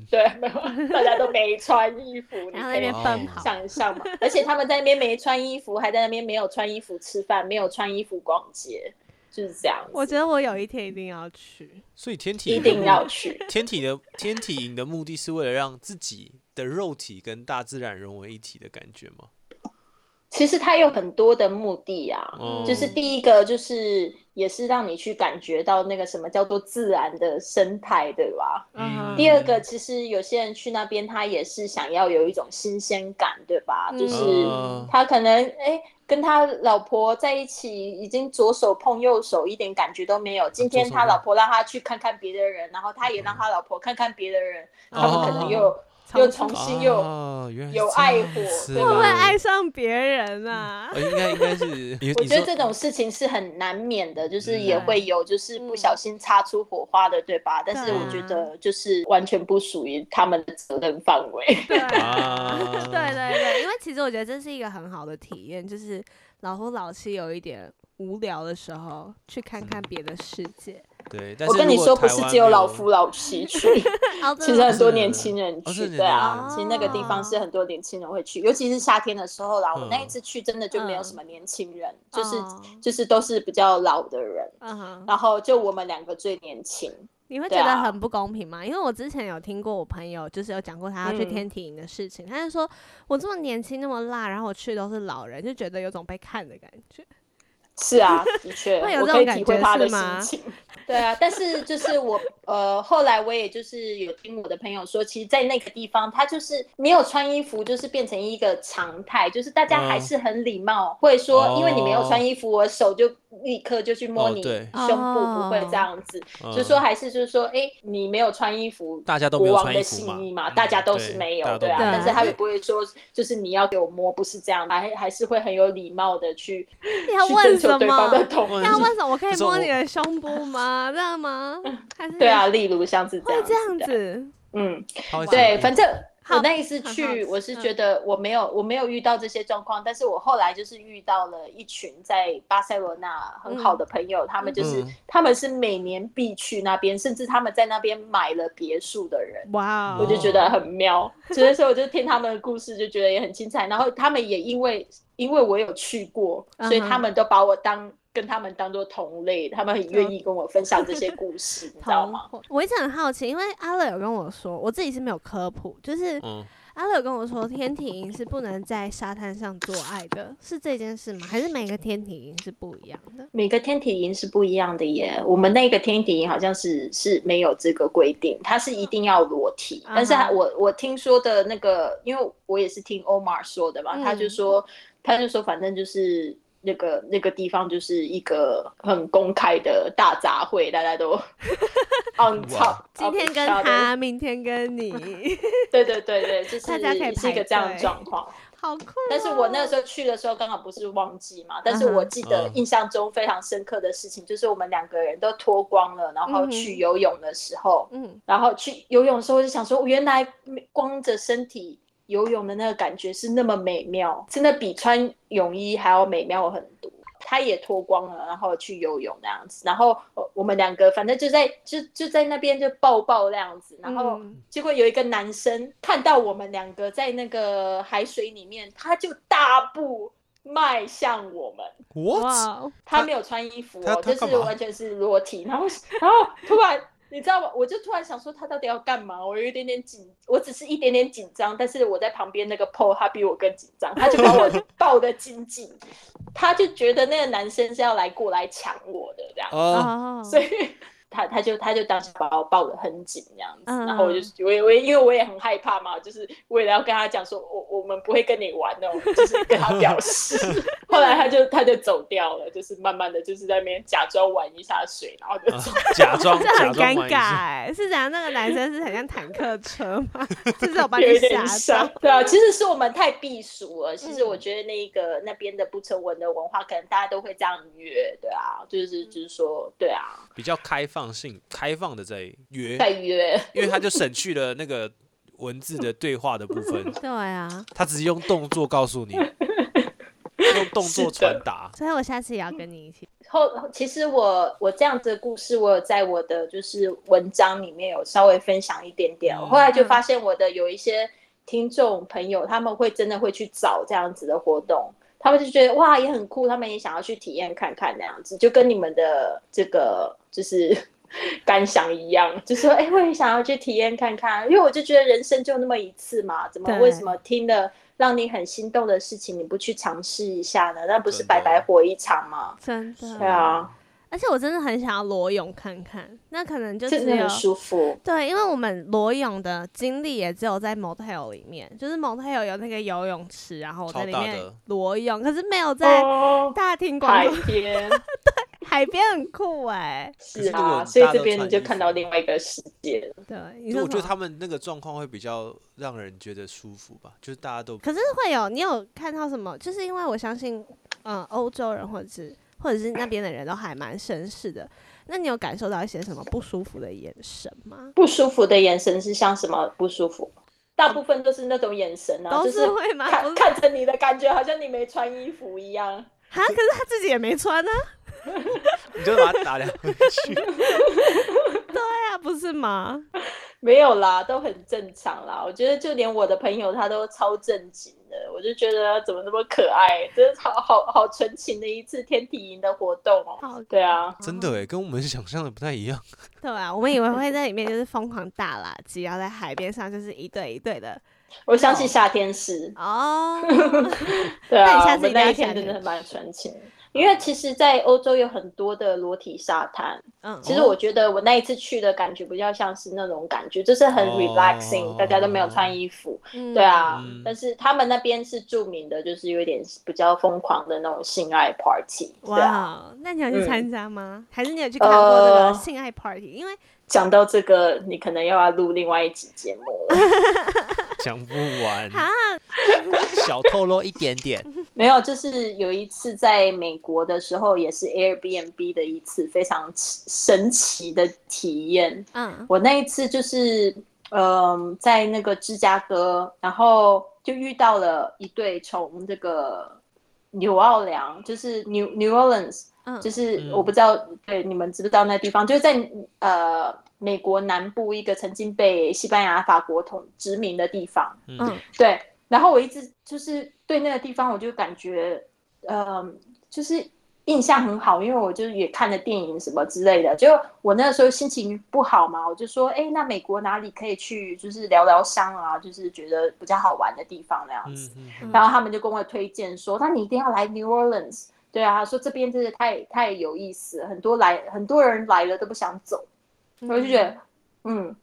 对，没有大家都没穿衣服，<laughs> 你然后那边奔跑，想象嘛。而且他们在那边没穿衣服，还在那边没有穿衣服吃饭，没有穿衣服逛街，就是这样。我觉得我有一天一定要去，所以天体一定要去。<laughs> 天体的天体营的目的是为了让自己的肉体跟大自然融为一体的感觉吗？其实它有很多的目的啊，哦就是第一个就是也是让你去感觉到那个什么叫做自然的生态，对吧？嗯，第二个，其实有些人去那边，他也是想要有一种新鲜感，对吧？就是嗯他可能哎跟他老婆在一起，已经左手碰右手，一点感觉都没有。今天他老婆让他去看看别的人，然后他也让他老婆看看别的人，他们可能又又重新又有爱火会不会爱上别人啊？呃，应该应该是 <laughs> 我觉得这种事情是很难免的，就是嗯也会有就是不小心擦出火花的，对吧？但是我觉得就是完全不属于他们的责任范围。对 <laughs> 对对，因为其实我觉得这是一个很好的体验，就是老夫老妻有一点无聊的时候，去看看别的世界。对，但是我跟你说，不是只有老夫老妻去，<laughs> 哦，其实很多年轻人哦去，对啊，哦其实那个地方是很多年轻人会去，尤其是夏天的时候啦。我那一嗯次去真的就没有嗯什么年轻人，就是哦就是都是比较老的人，嗯哼，然后就我们两个最年轻。你会觉得很不公平吗？因为我之前有听过我朋友，就是有讲过他要去嗯天体营的事情，他就说我这么年轻那么辣，然后我去都是老人，就觉得有种被看的感觉。是啊，的确，我可以体会他的心情。<laughs> 对啊，但是就是我呃，后来我也就是有听我的朋友说，其实，在那个地方，他就是没有穿衣服，就是变成一个常态，就是大家还嗯是很礼貌，会说，因为你没有哦穿衣服，我手就立刻就去摸你胸部，不会这样子，嗯就说还是就是说，哎，你没有穿衣服，大家都没有国王的穿衣服嘛心意嘛，嗯大家都是没有对啊，但是他也不会说，就是你要给我摸，不是这样，还还是会很有礼貌的去 <laughs> 去要问什征求对方的么？同意。要问什么？我可以摸你的胸部吗？这样吗？还是 <laughs> 对啊，例如像是这样会这样，子？嗯，对，反正好我那一次去，我是嗯觉得我没有我没有遇到这些状况，但是我后来就是遇到了一群在巴塞罗那很好的朋友，他们就是嗯他们是每年必去那边，甚至他们在那边买了别墅的人。哇哦，我就觉得很妙，<laughs> 所以说我就听他们的故事，就觉得也很精彩。然后他们也因为因为我有去过，所以他们都把我当跟他们当做同类，他们很愿意跟我分享这些故事，你知道吗？我一直很好奇，因为阿乐有跟我说，我自己是没有科普，就是嗯，阿乐有跟我说，天体营是不能在沙滩上做爱的，是这件事吗？还是每个天体营是不一样的？每个天体营是不一样的耶，我们那个天体营好像是是没有这个规定，它是一定要裸体。但是我我听说的那个，因为我也是听 Omar 说的嘛，嗯他就说他就说反正就是。那个那个地方就是一个很公开的大杂烩，大家都 <laughs> on top 今天跟他，明天跟你，<laughs> 对对对对，就是大家可以是一个这样的状况。好酷、哦。但是我那个时候去的时候刚好不是旺季嘛，但是我记得嗯印象中非常深刻的事情就是我们两个人都脱光了，然后去游泳的时候，嗯，然后去游泳的时候我就想说，原来光着身体游泳的那个感觉是那么美妙，真的比穿泳衣还要美妙很多。他也脱光了，然后去游泳那样子，然后呃我们两个反正就在就就在那边就抱抱那样子，然后嗯结果有一个男生看到我们两个在那个海水里面，他就大步迈向我们。哇，他没有穿衣服哦，就是完全是裸体。然后，然后突然，你知道吗？我就突然想说，他到底要干嘛？我有一点点紧，我只是一点点紧张，但是我在旁边那个 PO 他比我更紧张，他就把我 <laughs> 抱得紧紧，他就觉得那个男生是要来过来抢我的这样。所以他他就他就当时把我抱得很紧这样子，嗯然后我就我也我也因为我也很害怕嘛，就是为了要跟他讲说，我我们不会跟你玩哦，就是跟他表示。<laughs> 后来他就他就走掉了，就是慢慢的就是在那边假装玩一下水，然后就走。假装 <laughs> 这假很尴尬是讲？那个男生是很像坦克车吗？就 <laughs> 是我把有你一点吓到，，对啊，其实是我们太避暑了。其实嗯我觉得那个那边的不成文的文化，可能大家都会这样约，对啊，就是就是说，对啊，比较开放性、开放的在约，在约，因为他就省去了那个文字的对话的部分，<laughs> 对啊，他直接用动作告诉你，<laughs> 用动作传达。所以我下次也要跟你一起。后其实我我这样子的故事，我有在我的就是文章里面有稍微分享一点点。嗯我后来就发现我的有一些听众朋友，他们会真的会去找这样子的活动，他们就觉得哇也很酷，他们也想要去体验看看那样子，就跟你们的这个就是 <laughs> 感想一样，就说哎、我也想要去体验看看，因为我就觉得人生就那么一次嘛，怎么为什么听了让你很心动的事情，你不去尝试一下呢？那不是白白活一场吗？真的，对啊，而且我真的很想要裸泳看看，那可能就只有真的很舒服。对，因为我们裸泳的经历也只有在 motel 里面，就是 motel 有那个游泳池，然后我在里面裸泳，可是没有在哦，大庭广海众，边 <laughs> 海边很酷哎、是啊，所以这边你就看到另外一个世界了。对，因为我觉得他们那个状况会比较让人觉得舒服吧，就是大家都可是会有你有看到什么？就是因为我相信，嗯、欧洲人或者是或者是那边的人都还蛮绅士的。那你有感受到一些什么不舒服的眼神吗？不舒服的眼神是像什么不舒服？大部分都是那种眼神啊，都是会吗？看着你的感觉，好像你没穿衣服一样。哈，可是他自己也没穿呢、<laughs> 你就把它打量回去。<laughs> 对啊，不是吗？没有啦，都很正常啦。我觉得就连我的朋友他都超正经的，我就觉得怎么那么可爱，真是好好好纯情的一次天体营的活动哦。好，对啊，真的哎，跟我们想象的不太一样。<laughs> 对啊，我们以为会在里面就是疯狂大垃圾，然后在海边上就是一对一对的我相信夏天是。哦。对啊，那你下次我们那一一定要夏天天真的很蛮纯情的。因为其实，在欧洲有很多的裸体沙滩，嗯，其实我觉得我那一次去的感觉比较像是那种感觉，就是很哦 relaxing，、大家都没有穿衣服，嗯对，啊。嗯但是他们那边是著名的，就是有点比较疯狂的那种性爱 party。哇，那你有去嗯参加吗？还是你有去看过那个呃性爱 party？因为讲到这个，你可能又要录另外一集节目了。<laughs> 讲不完，啊，小透露一点点。<laughs> 没有，就是有一次在美国的时候，也是 Airbnb 的一次非常神奇的体验。嗯我那一次就是，嗯、在那个芝加哥，然后就遇到了一对从这个纽奥良，就是 New New Orleans，嗯，就是嗯我不知道，对你们知不知道那地方，就是在呃美国南部一个曾经被西班牙、法国统殖民的地方。嗯嗯对，然后我一直就是对那个地方，我就感觉，嗯、就是印象很好，因为我就是也看了电影什么之类的。就我那个时候心情不好嘛，我就说，哎，那美国哪里可以去，就是疗疗伤啊，就是觉得比较好玩的地方那样子。然后他们就跟我推荐说，那你一定要来 New Orleans。对啊，说这边真的太太有意思，很多来很多人来了都不想走。我就觉得，嗯，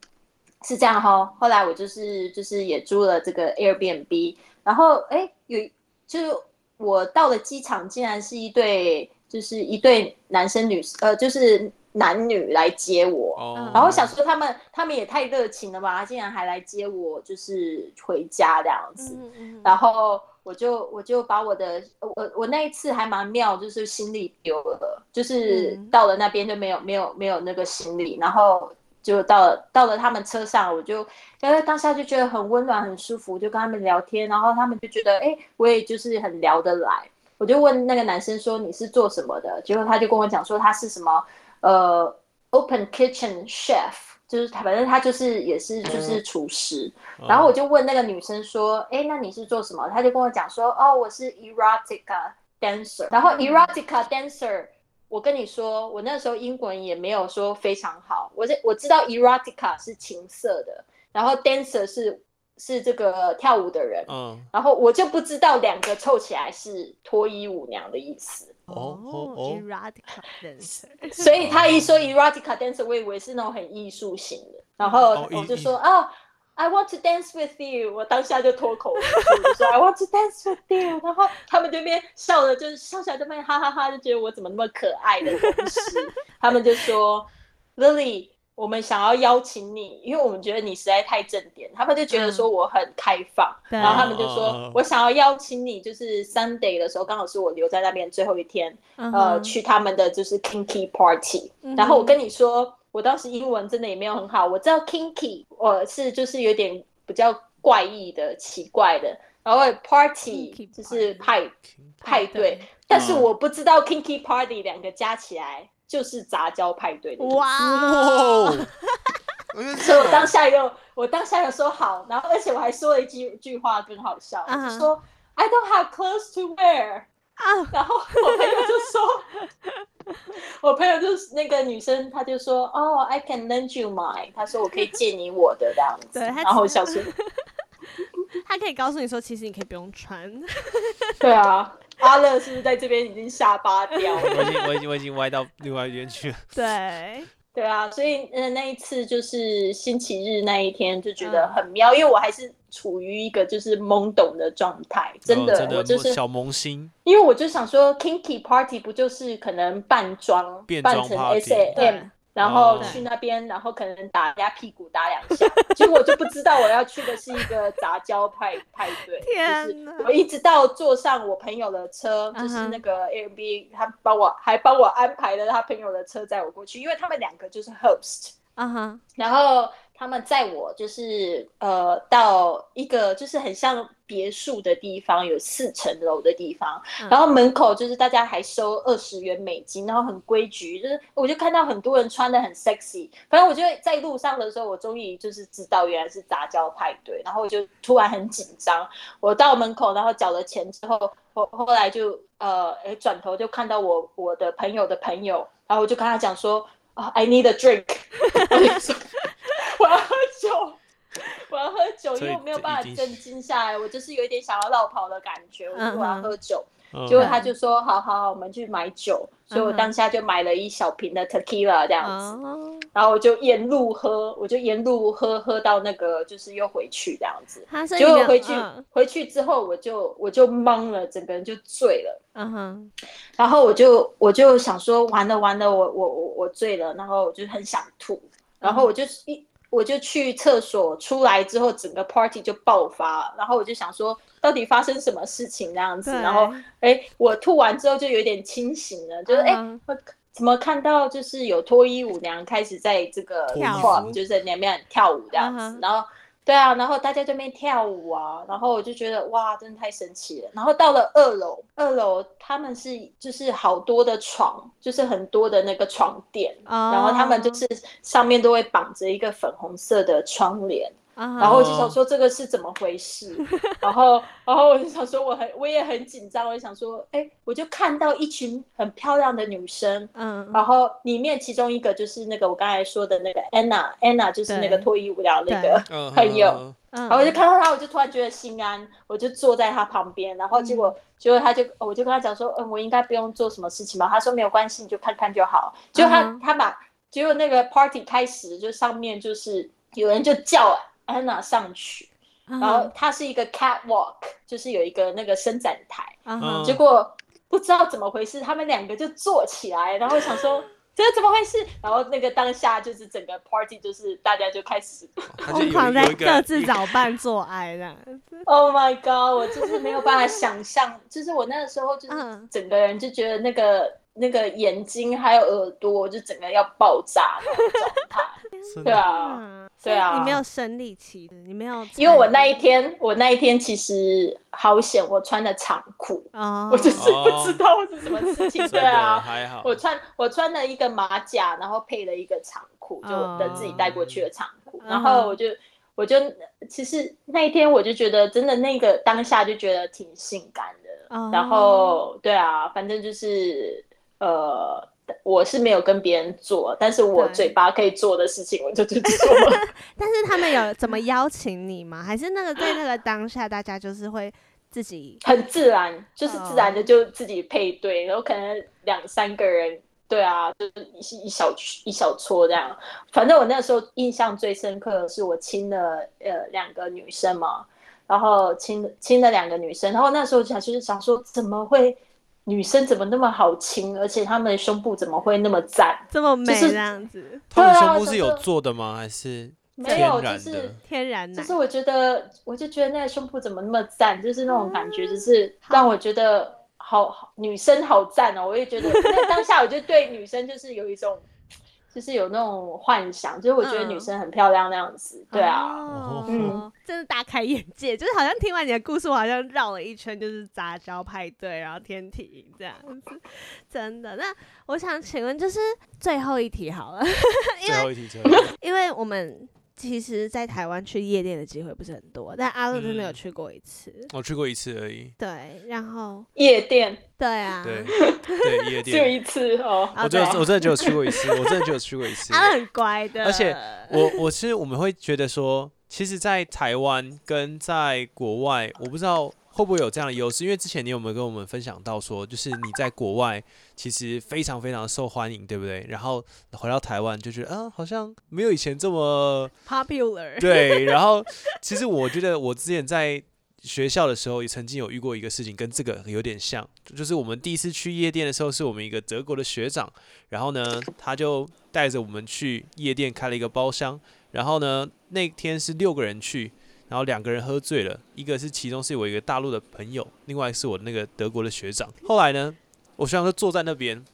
是这样哈。后来我就是就是也租了这个 Airbnb，然后哎有就是我到了机场，竟然是一对。就是一对男生女呃，就是男女来接我，然后想说他们他们也太热情了吧，竟然还来接我，就是回家这样子。然后我就我就把我的我我那一次还蛮妙，就是行李丢了，就是到了那边就没有没有没有那个行李，然后就到了到了他们车上，我就因为当下就觉得很温暖很舒服，就跟他们聊天，然后他们就觉得哎，我也就是很聊得来。我就问那个男生说你是做什么的？结果他就跟我讲说他是什么呃，open kitchen chef，就是他反正他就是也是就是厨师。然后我就问那个女生说，哎，那你是做什么？他就跟我讲说，哦，我是 erotica dancer。然后 erotica dancer，我跟你说，我那时候英文也没有说非常好。我这我知道 erotica 是情色的，然后 dancer 是。是这个跳舞的人，嗯，然后我就不知道两个凑起来是脱衣舞娘的意思。哦，erotica dancer，<laughs> 所以他一说 erotica dancer，我以为是那种很艺术型的，然后我就说哦，I want to dance with you，我当下就脱口而出就说 I want to dance with you，然后他们这边笑的，就是笑起来就边哈哈哈，就觉得我怎么那么可爱的同时，他们就说 Lily。我们想要邀请你，因为我们觉得你实在太正点，他们就觉得说我很开放，然后他们就说我想要邀请你，就是 Sunday 的时候，刚好是我留在那边最后一天，呃，去他们的就是 Kinky Party。然后我跟你说，我当时英文真的也没有很好，我知道 Kinky 我是就是有点比较怪异的、奇怪的，然后 Party 就是派派对，但是我不知道 Kinky Party 两个加起来。就是杂交派对的哇！<laughs> 所以我当下又我当下又说好，然后而且我还说了一句句话更好笑，说 I don't have clothes to wear 啊。然后我朋友就说，我朋友就是那个女生，她就说哦，I can lend you mine。她说我可以借你我的这样子。然后小说，<laughs> 她可以告诉你说，其实你可以不用穿。对啊。阿乐是不是在这边已经下巴掉了？<laughs> 我已经我已经我已经歪到另外一边去了。对 <laughs> 对啊，所以呃那一次就是星期日那一天就觉得很妙，因为我还是处于一个就是懵懂的状态，真的我就是小萌新。因为我就想说，Kinky Party 不就是可能扮装扮成 S M。然后去那边，然后可能打人家屁股打两下，结果我就不知道我要去的是一个杂交派派对。就是我一直到坐上我朋友的车，就是那个 Airbnb，他帮我还帮我安排了他朋友的车载我过去，因为他们两个就是 host。啊哈，然后。他们载我就是呃到一个就是很像别墅的地方，有四层楼的地方，然后门口就是大家还收二十元美金，然后很规矩，就是我就看到很多人穿的很 sexy，反正我就在路上的时候，我终于就是知道原来是杂交派对，然后我就突然很紧张，我到门口然后缴了钱之后，后后来就呃哎转头就看到我我的朋友的朋友，然后我就跟他讲说啊 I need a drink。<laughs> 我要喝酒，我要喝酒，因为我没有办法镇静下来，我就是有一点想要绕跑的感觉。我说我要喝酒，结果他就说好好好，我们去买酒，所以我当下就买了一小瓶的 tequila 这样子，然后我就沿路喝，我就沿路喝喝到那个就是又回去这样子。结果回去回去之后，我就我就懵了，整个人就醉了。嗯哼，然后我就我就想说完了完了，我我我我醉了，然后我就很想吐。然后我就一我就去厕所，出来之后整个 party 就爆发，然后我就想说到底发生什么事情那样子，然后哎我吐完之后就有点清醒了，就是哎我怎么看到就是有脱衣舞娘开始在这个跳，就是在那边跳舞这样子，然后。对啊，然后大家这边跳舞啊，然后我就觉得哇，真的太神奇了。然后到了二楼，二楼他们是就是好多的床，就是很多的那个床垫，然后他们就是上面都会绑着一个粉红色的窗帘，啊然后我就想说这个是怎么回事，然后然后我就想说我很我也很紧张，我就想说，哎，我就看到一群很漂亮的女生，嗯然后里面其中一个就是那个我刚才说的那个 Anna，Anna 就是那个脱衣舞蹈那个嗯朋友，然后我就看到她，我就突然觉得心安，我就坐在她旁边，然后结果、结果她就我就跟她讲说，嗯，我应该不用做什么事情吧？她说没有关系，你就看看就好。结果他、嗯哼。他把结果那个 party 开始，就上面就是有人就叫安娜上去，嗯然后它是一个 catwalk，就是有一个那个伸展台，结果不知道怎么回事，他们两个就坐起来，然后想说。<laughs> 这怎么回事？然后那个当下就是整个 party，就是大家就开始疯狂在各自找伴做爱了。<laughs> Oh my god！我就是没有办法想象，就是我那个时候就是嗯整个人就觉得那个那个眼睛还有耳朵就整个要爆炸那种状态。<laughs> 对啊，嗯，对啊你没有生理期，你没有，因为我那一天，我那一天其实好险，我穿的长裤，哦，我就是不知道是什么事情。<laughs> 对啊，还好。我穿我穿了一个马甲，然后配了一个长裤，就我的自己带过去的长裤，嗯然后我就我就其实那一天我就觉得真的那个当下就觉得挺性感的，哦然后对啊，反正就是呃。我是没有跟别人做，但是我嘴巴可以做的事情，我就去做了。<laughs> 但是他们有怎么邀请你吗？还是那个在那个当下，大家就是会自己很自然，就是自然的哦就自己配对，然后可能两三个人，对啊，就是一一小一小撮这样。反正我那时候印象最深刻的是我亲了呃两个女生嘛，然后亲亲了两个女生，然后那时候想就是想说怎么会女生怎么那么好亲，而且她们的胸部怎么会那么赞？这么美就是这样子，她们对啊胸部是有做的吗？还是没天有，就是然的？天然的就是我觉得，我就觉得那个胸部怎么那么赞，就是那种感觉，就是让我觉得好好女生好赞哦！我也觉得，那当下我就对女生就是有一种，就是有那种幻想，就是我觉得女生很漂亮那样子，对啊，哦嗯真的大开眼界，就是好像听完你的故事，我好像绕了一圈，就是杂交派对，然后天体营这样子，真的。那我想请问，就是最后一题好了，<laughs> 最后一题，最后一题。因为我们其实，在台湾去夜店的机会不是很多，但阿乐真的有嗯去过一次，我去过一次而已。对，然后夜店对啊，<laughs> 对对，夜店。就一次哦，啊我就对我真的只有去过一次，我真的只有去过一次。<laughs> 阿乐很乖的，而且我我是我们会觉得说，其实，在台湾跟在国外，我不知道会不会有这样的优势，因为之前你有没有跟我们分享到说，就是你在国外其实非常非常受欢迎，对不对？然后回到台湾就觉得，啊，好像没有以前这么 popular，<laughs> 对。然后其实我觉得我之前在学校的时候也曾经有遇过一个事情，跟这个有点像，就是我们第一次去夜店的时候，是我们一个德国的学长，然后呢，他就带着我们去夜店开了一个包厢，然后呢，那天是六个人去，然后两个人喝醉了，一个是其中是我一个大陆的朋友，另外是我那个德国的学长。后来呢，我学长就坐在那边。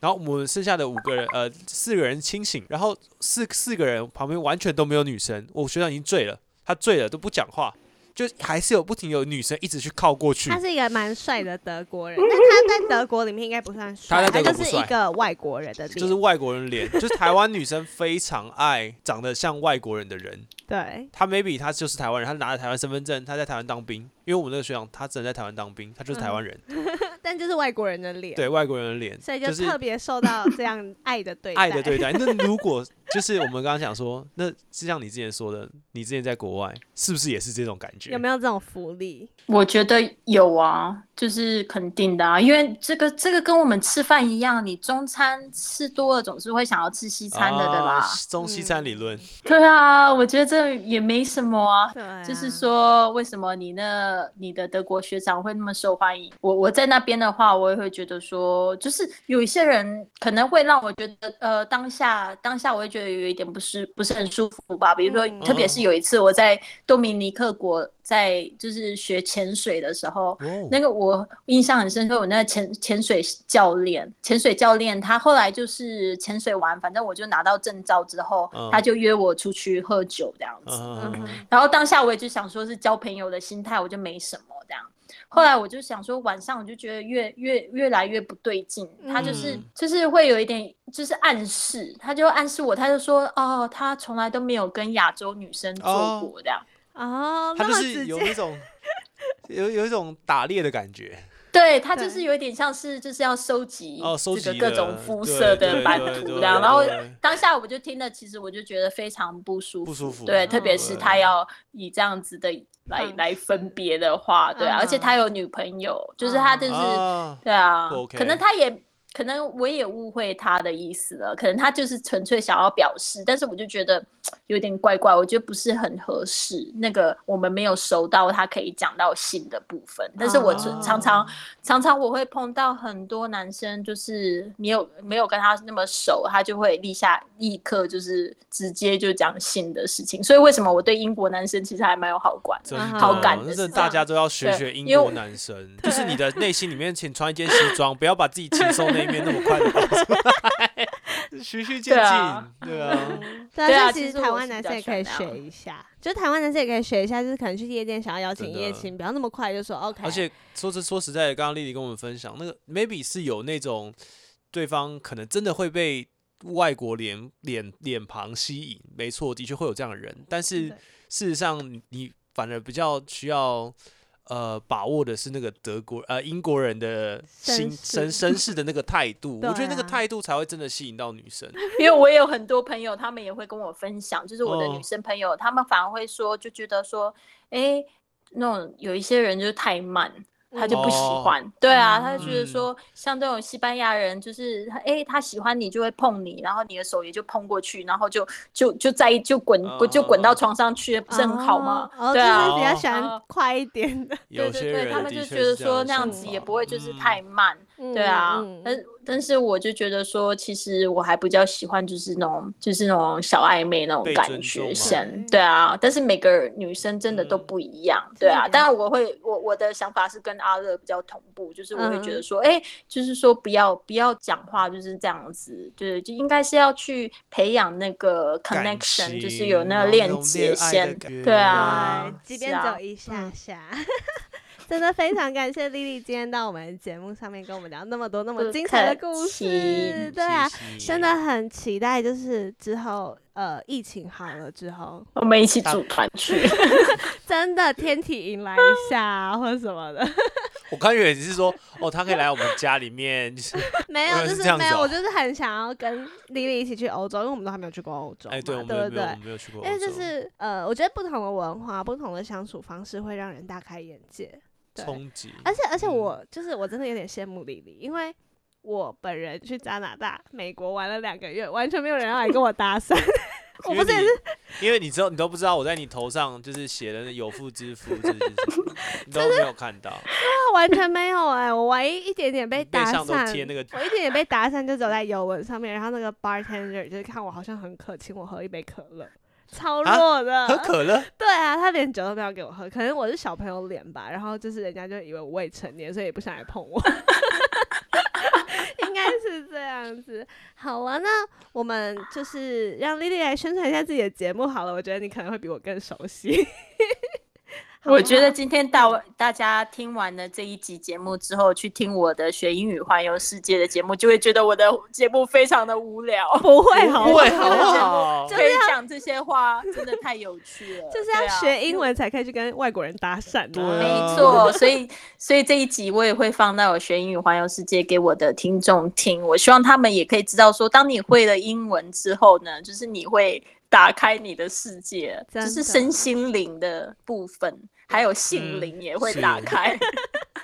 然后我们剩下的五个人，呃，四个人清醒，然后四四个人旁边完全都没有女生，我学长已经醉了，他醉了都不讲话，就还是有不停有女生一直去靠过去他，是一个蛮帅的德国人，但他在德国里面应该不算帅，他在德国就是一个外国人的脸，就是外国人脸，就是台湾女生非常爱长得像外国人的人。对，他 maybe 他就是台湾人，他拿着台湾身份证，他在台湾当兵，因为我们那个学长他只能在台湾当兵，他就是台湾人，<laughs> 但就是外国人的脸，对外国人的脸，所以就特别受到这样 <laughs> 爱的对待，爱的对待。那如果就是我们刚刚讲说，那就像你之前说的，你之前在国外是不是也是这种感觉？有没有这种福利？我觉得有啊，就是肯定的啊，因为这个这个跟我们吃饭一样，你中餐吃多了总是会想要吃西餐的，对吧啊？中西餐理论，对啊，我觉得这也没什么啊。对啊，就是说，为什么你那你的德国学长会那么受欢迎？我我在那边的话，我也会觉得说，就是有一些人可能会让我觉得，呃，当下当下我会觉得有一点不是不是很舒服吧。比如说，嗯特别是有一次我在多米尼克国在就是学潜水的时候，哦那个我印象很深刻，我那个潜潜水教练，潜水教练他后来就是潜水完，反正我就拿到证照之后，嗯他就约我出去喝酒这样子。嗯嗯然后当下我也就想说是交朋友的心态，我就没什么这样。后来我就想说，晚上我就觉得越越越来越不对劲，他就是嗯就是会有一点就是暗示，他就暗示我，他就说哦，他从来都没有跟亚洲女生做哦过这样。哦，<laughs> 他就是有那种有有一种打猎的感觉，<laughs> 对他就是有一点像是就是要收集哦收这个集各种肤色的版图这样，然后当下我就听了，其实我就觉得非常不舒服，不舒服对，特别是他要以这样子的来来分别的话，对啊，而且嗯。他有女朋友，就是他就是啊，对啊可能他也可能我也误会他的意思了，可能他就是纯粹想要表示，但是我就觉得 <tsk> 有点怪怪，我觉得不是很合适。那个我们没有熟到他可以讲到性的部分，但是我常常常哦常常我会碰到很多男生，就是没有没有跟他那么熟，他就会立下立刻就是直接就讲性的事情，所以为什么我对英国男生其实还蛮有好感。真的好感的那真的是大家都要学学英国男生，就是你的内心里面请穿一件西装，不要把自己轻松 <laughs> 那一面那么快的。跑出来，循序渐对进啊，对啊，对啊，对啊其实台湾男生也可以学一下，就台湾男生也可以学一下，就是可能去夜店想要邀请夜青，不要那么快就说 OK。而且说是说实在的，刚刚丽丽跟我们分享那个 maybe 是有那种对方可能真的会被外国脸脸脸庞吸引，没错，的确会有这样的人，但是事实上你你反而比较需要。呃，把握的是那个德国呃英国人的心绅士绅绅士的那个态度，<laughs> 我觉得那个态度才会真的吸引到女生。<laughs> 因为我也有很多朋友，他们也会跟我分享，就是我的哦女生朋友，他们反而会说，就觉得说，哎，那种有一些人就是太慢。他就不喜哦欢，对啊，他就觉得嗯。说，像这种西班牙人，就是哎，他喜欢你就会碰你，然后你的手也就碰过去，然后就就就在就滚不就滚到哦床上去，不是很好吗？哦，对啊，就是比较哦喜欢哦。快一点的。<laughs> 对对对，他们就觉得说那样子也不会就是嗯。太慢，对啊，嗯但但是我就觉得说，其实我还比较喜欢就是那种就是那种小暧昧那种感觉先对，啊。但是每个女生真的都嗯不一样，对啊。当然我会我我的想法是跟阿乐比较同步，就是我会觉嗯得说，哎、就是说不要不要讲话就是这样子，对，就应该是要去培养那个 connection，就是有那个链接先，对啊对，，即便走一下嗯下。<laughs> 真的非常感谢丽丽今天到我们的节目上面跟我们聊那么多那么精彩的故事，对啊，真的很期待，就是之后呃疫情好了之后，我们一起组团去。<laughs> 真的天体迎来一下啊，或者什么的，<laughs> 我刚以为你是说，哦，他可以来我们家里面，就是，<laughs> 没有，就是是没有，我就是很想要跟丽丽一起去欧洲，因为我们都还没有去过欧洲嘛，哎，对，我对不对没有没有我？们没有去过洲，因为就是呃，我觉得不同的文化、不同的相处方式会让人大开眼界。对，冲击，而且而且嗯我就是我真的有点羡慕丽丽，因为我本人去加拿大、美国玩了两个月，完全没有人要来跟我搭讪。<laughs> 我因为你不是也是，因为你知道，你都不知道我在你头上就是写的那有妇之夫这件事情，<laughs> 你都没有看到，<laughs> 啊完全没有哎、我唯一一点点被搭讪，那个我一点点被搭讪就走在游轮上面，然后那个 bartender 就是看我好像很渴，请我喝一杯可乐。超啊弱的，喝可乐，<laughs> 对啊，他连酒都没有给我喝，可能我是小朋友脸吧，然后就是人家就以为我未成年，所以也不想来碰我，<laughs> 应该是这样子。好了，那我们就是让丽丽来宣传一下自己的节目好了，我觉得你可能会比我更熟悉。我觉得 <laughs> 今天大大家听完了这一集节目之后，去听我的学英语环游世界的节目，就会觉得我的节目非常的无聊。不会好不会好好不好？可以讲这些话，真的太有趣了。就是要学英。文才可以去跟外国人搭讪对啊。没啊错，所以所以这一集我也会放到我学英语环游世界给我的听众听。我希望他们也可以知道说，当你会了英文之后呢，就是你会打开你的世界，就是身心灵的部分，还有性灵也会打开。<laughs>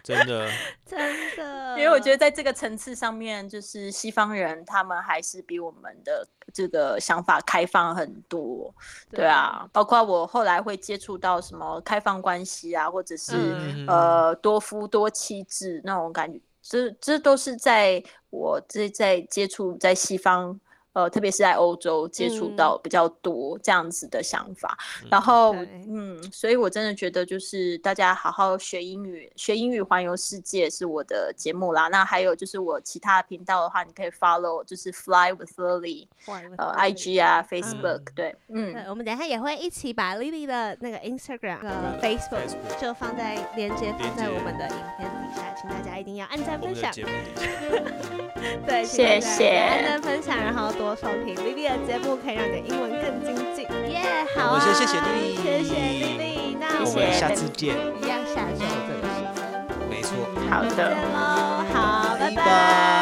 真的，真的，因为我觉得在这个层次上面，就是西方人他们还是比我们的这个想法开放很多，对，啊，包括我后来会接触到什么开放关系啊，或者是、嗯。呃多夫多妻制那种感觉，这这都是在我这在接触在西方呃，特别是在欧洲接触嗯到比较多这样子的想法。然后嗯，所以我真的觉得就是大家好好学英语，学英语环游世界是我的节目啦。那还有就是我其他频道的话，你可以 follow 就是 Fly with Lily，呃，IG 啊，Facebook，、对，嗯，对，我们等一下也会一起把 Lily 的那个 Instagram、和 Facebook Facebook 就放在连接放在我们的影片底下，请大家一定要按赞分享。<laughs> 对，谢谢。按赞分享，然后多收听 Lily 的节目，可以让你的英文更精进。耶、好啊，谢谢 Lily 谢谢 Lily，那我们下次见。一样下周这个时间没错，好的。见喽，好，拜。拜拜